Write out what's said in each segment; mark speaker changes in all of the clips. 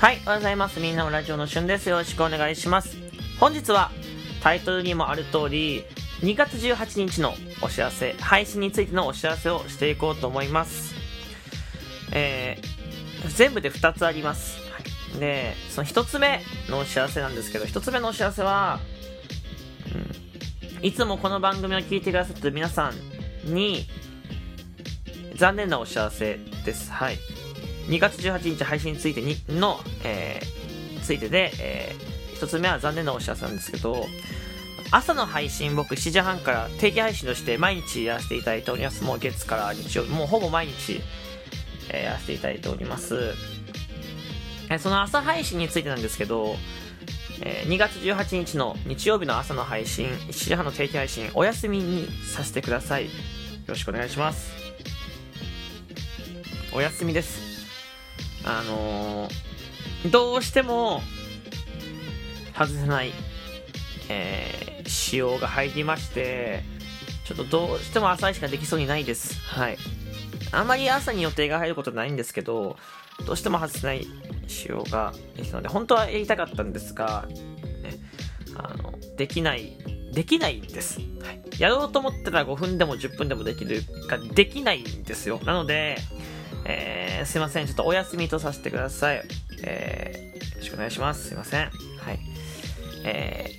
Speaker 1: はい、おはようございます。みんなのラジオのしゅんです。よろしくお願いします。本日はタイトルにもある通り、2月18日のお知らせ、配信についてのお知らせをしていこうと思います。えー、全部で2つあります。はい、で、その1つ目のお知らせなんですけど、1つ目のお知らせは、うん、いつもこの番組を聞いてくださってる皆さんに、残念なお知らせです。はい。2月18日配信についてにの、えー、ついてで、えー、1つ目は残念なお知らせなんですけど、朝の配信僕7時半から定期配信として毎日やらせていただいております。もう月から日曜日、もうほぼ毎日、えー、やらせていただいております。えーその朝配信についてなんですけど、えー2月18日の日曜日の朝の配信、7時半の定期配信、お休みにさせてください。よろしくお願いします。お休みです。あのーどうしても外せない、えー仕様が入りまして、ちょっとどうしても朝しかできそうにないです。はい。あんまり朝に予定が入ることないんですけど、どうしても外せない仕様ができたので、本当はやりたかったんですが、ね、あの、できない、できないんです。はい。やろうと思ったら5分でも10分でもできるが、できないんですよ。なので、えー、すいません。ちょっとお休みとさせてください。えー、よろしくお願いします。すいません。はい。え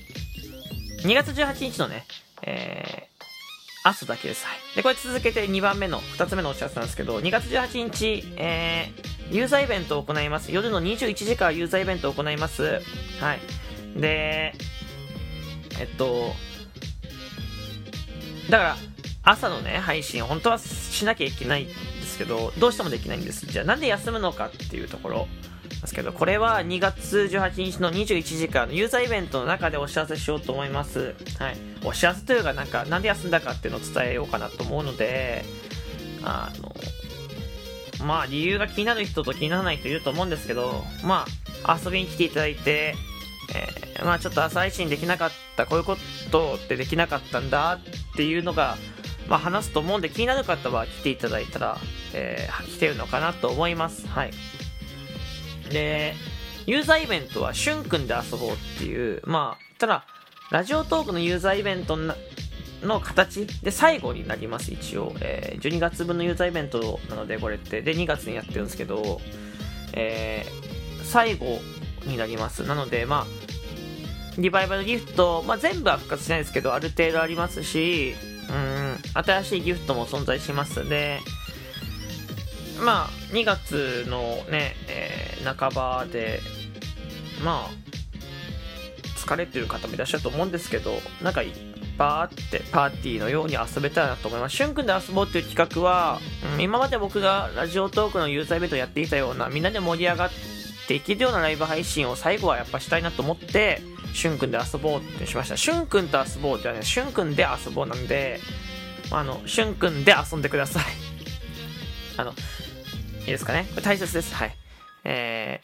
Speaker 1: ー、2月18日のね、えー、朝だけです。はい。で、これ続けて2番目の、2つ目のお知らせなんですけど、2月18日、えー、ユーザーイベントを行います。夜の21時からユーザーイベントを行います。はい。で、えっと、だから、朝のね、配信、本当はしなきゃいけないけど、どうしてもできないんです。じゃあ、なんで休むのかっていうところですけど、これは2月18日の21時からのユーザーイベントの中でお知らせしようと思います。はい。お知らせというか、なんか、なんで休んだかっていうのを伝えようかなと思うので、あの、まあ、理由が気になる人と気にならない人いると思うんですけど、まあ、遊びに来ていただいて、えーまあちょっと朝配信できなかった、こういうことってできなかったんだっていうのが、まあ話すと思うんで気になる方は来ていただいたら、えー来てるのかなと思います。はい。で、ユーザーイベントは、しゅんくんで遊ぼうっていう、まあ、ただ、ラジオトークのユーザーイベントの形で最後になります、一応。えー12月分のユーザーイベントなので、これって。で、2月にやってるんですけど、えー最後になります。なので、まあ、リバイバルギフト、まあ、全部は復活しないですけど、ある程度ありますし、うん、新しいギフトも存在します。で、まあ、2月のね、えー半ばで、まあ、疲れてる方もいらっしゃると思うんですけど、なんか、バーってパーティーのように遊べたらなと思います。しゅんくんで遊ぼうっていう企画は、うん今まで僕がラジオトークのユーザーイベントやっていたような、みんなで盛り上がっていけるようなライブ配信を最後はやっぱしたいなと思って、しゅんくんで遊ぼうってしました。しゅんくんと遊ぼうってはね、しゅんくんで遊ぼうなんで、ああの、しゅんくんで遊んでください。あの、いいですかね？これ大切です。はい。え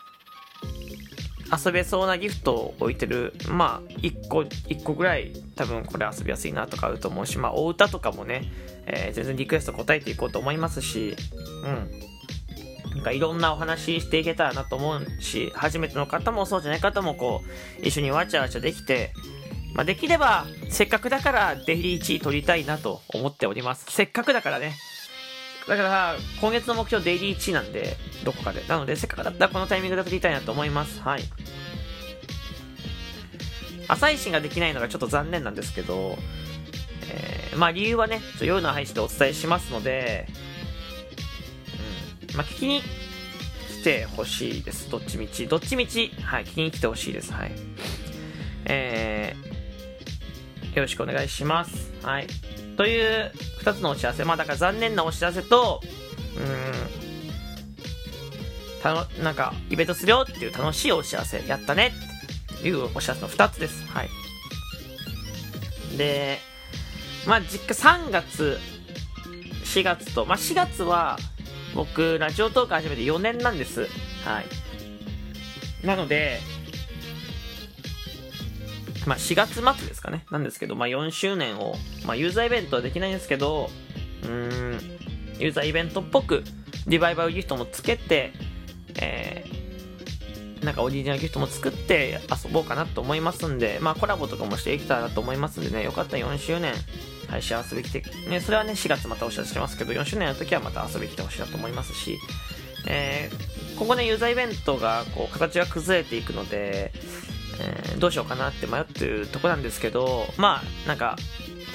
Speaker 1: ー、遊べそうなギフトを置いてる、まあ、1個、一個ぐらい多分これ遊びやすいなとかあると思うし、まあ、お歌とかもね、えー全然リクエスト答えていこうと思いますし、うん。なんかいろんなお話していけたらなと思うし、初めての方もそうじゃない方もこう、一緒にわちゃわちゃできて、まあ、できれば、せっかくだからデイリー1位取りたいなと思っております。せっかくだからね。だから、今月の目標デイリー1なんで、どこかで。なので、せっかくだったらこのタイミングで取りたいなと思います。はい。朝配信ができないのがちょっと残念なんですけど、えーまあ理由はね、ちょ夜の配信でお伝えしますので、うん、まあ聞きに来てほしいです。どっちみち。どっちみち、はい、聞きに来てほしいです。はい。えー、よろしくお願いします。はい。という2つのお知らせ。まあだから残念なお知らせと、うーん、たの、なんか、イベントするよっていう楽しいお知らせ。やったねっていうお知らせの2つです。はい。で、まあ実家3月、4月と、まあ4月は、僕、ラジオトーク始めて4年なんです。はい。なので、まあ4月末ですかね。なんですけど、まあ4周年を、まあユーザーイベントはできないんですけど、うーん、ユーザーイベントっぽく、リバイバルギフトもつけて、えー、なんかオリジナルギフトも作って遊ぼうかなと思いますんで、まあコラボとかもしていきたいなと思いますんでね、よかったら4周年配信遊び来て、ね、それはね、4月またお知らせしますけど、4周年の時はまた遊び来てほしいなと思いますし、えー、今後ね、ユーザーイベントが、こう、形が崩れていくので、えー、どうしようかなって迷ってるとこなんですけど、まあ、なんか、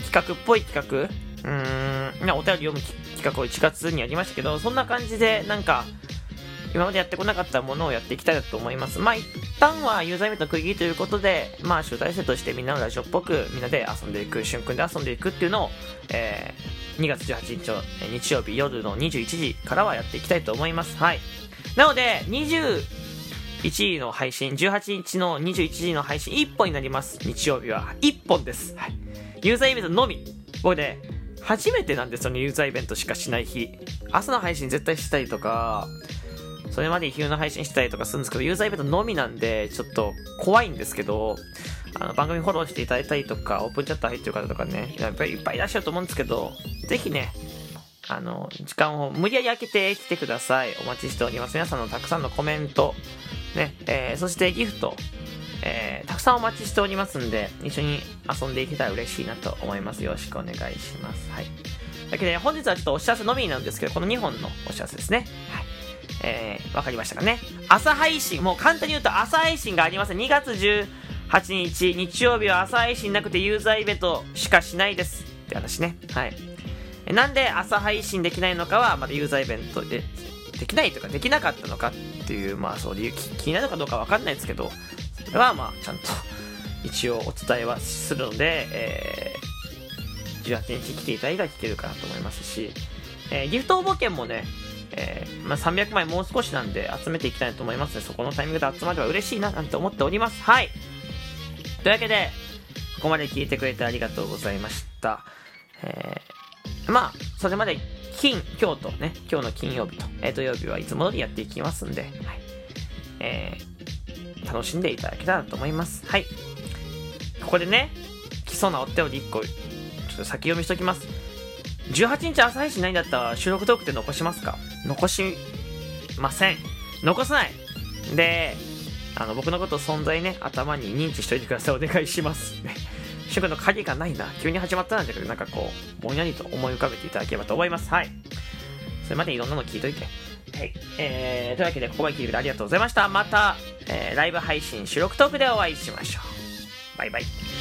Speaker 1: 企画っぽい企画、うーん、お便り読む企画を1月にやりましたけど、そんな感じで、なんか、今までやってこなかったものをやっていきたいと思います。まあ一旦はユーザーイベントの区切りということで、まあ集大成としてみんなのラジオっぽくみんなで遊んでいく、瞬間で遊んでいくっていうのを、えー、2月18日の日曜日夜の21時からはやっていきたいと思います。はい。なので、21時の配信、18日の21時の配信1本になります。日曜日は1本です。はい。ユーザーイベントのみ。これで、初めてなんですよね、ユーザーイベントしかしない日。朝の配信絶対したりとか、それまで昼の配信したりとかするんですけど、ユーザーイベントのみなんで、ちょっと怖いんですけど、あの、番組フォローしていただいたりとか、オープンチャット入ってる方とかね、やっぱりいっぱいいらっしゃると思うんですけど、ぜひね、あの、時間を無理やり開けてきてください。お待ちしております。皆さんのたくさんのコメント、ね、えー、そしてギフト、えー、たくさんお待ちしておりますんで、一緒に遊んでいけたら嬉しいなと思います。よろしくお願いします。はい。だけで、本日はちょっとお知らせのみなんですけど、この2本のお知らせですね。はい。えー、わかりましたかね。朝配信、もう簡単に言うと朝配信がありません。2月18日、日曜日は朝配信なくてユーザーイベントしかしないです。って話ね。はい。なんで朝配信できないのかは、まだユーザーイベントで、できないとかできなかったのかっていう、まあそう理由、気になるかどうかわかんないですけど、それはまあちゃんと一応お伝えはするので、えー、18日来ていただいたら聞けるかなと思いますし、えー、ギフト応募券もね、えー、まあ、300枚もう少しなんで集めていきたいと思いますので、そこのタイミングで集まれば嬉しいななんて思っております。はい。というわけで、ここまで聞いてくれてありがとうございました。えー、まあ、それまで金、今日とね、今日の金曜日と、えー、土曜日はいつも通りやっていきますんで、はい。えー、楽しんでいただけたらと思います。はい。ここでね、来そうなお手を1個、ちょっと先読みしときます。18日朝配信ないんだったら収録トークって残しますか？残しません。残さない。で、あの、僕のこと存在ね、頭に認知しといてください。お願いします。ね。主の鍵がないな。急に始まったなんだけどなんかこう、ぼんやりと思い浮かべていただければと思います。はい。それまでいろんなの聞いといて。はい。えー、というわけで、ここまで聞いてくれてありがとうございました。また、えー、ライブ配信収録トークでお会いしましょう。バイバイ。